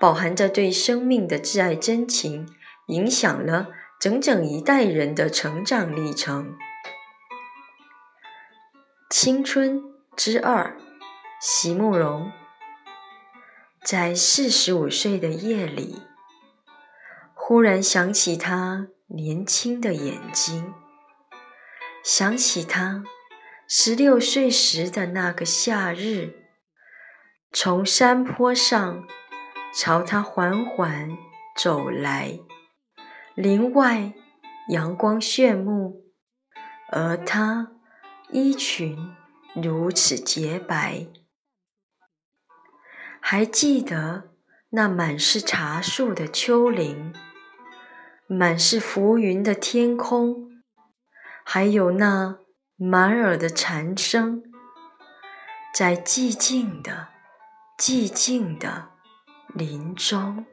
饱含着对生命的挚爱真情，影响了整整一代人的成长历程。青春之二，席慕容。在四十五岁的夜里，忽然想起他年轻的眼睛，想起他十六岁时的那个夏日，从山坡上。朝他缓缓走来，林外阳光炫目，而他衣裙如此洁白。还记得那满是茶树的丘陵，满是浮云的天空，还有那满耳的蝉声，在寂静的、寂静的。林中。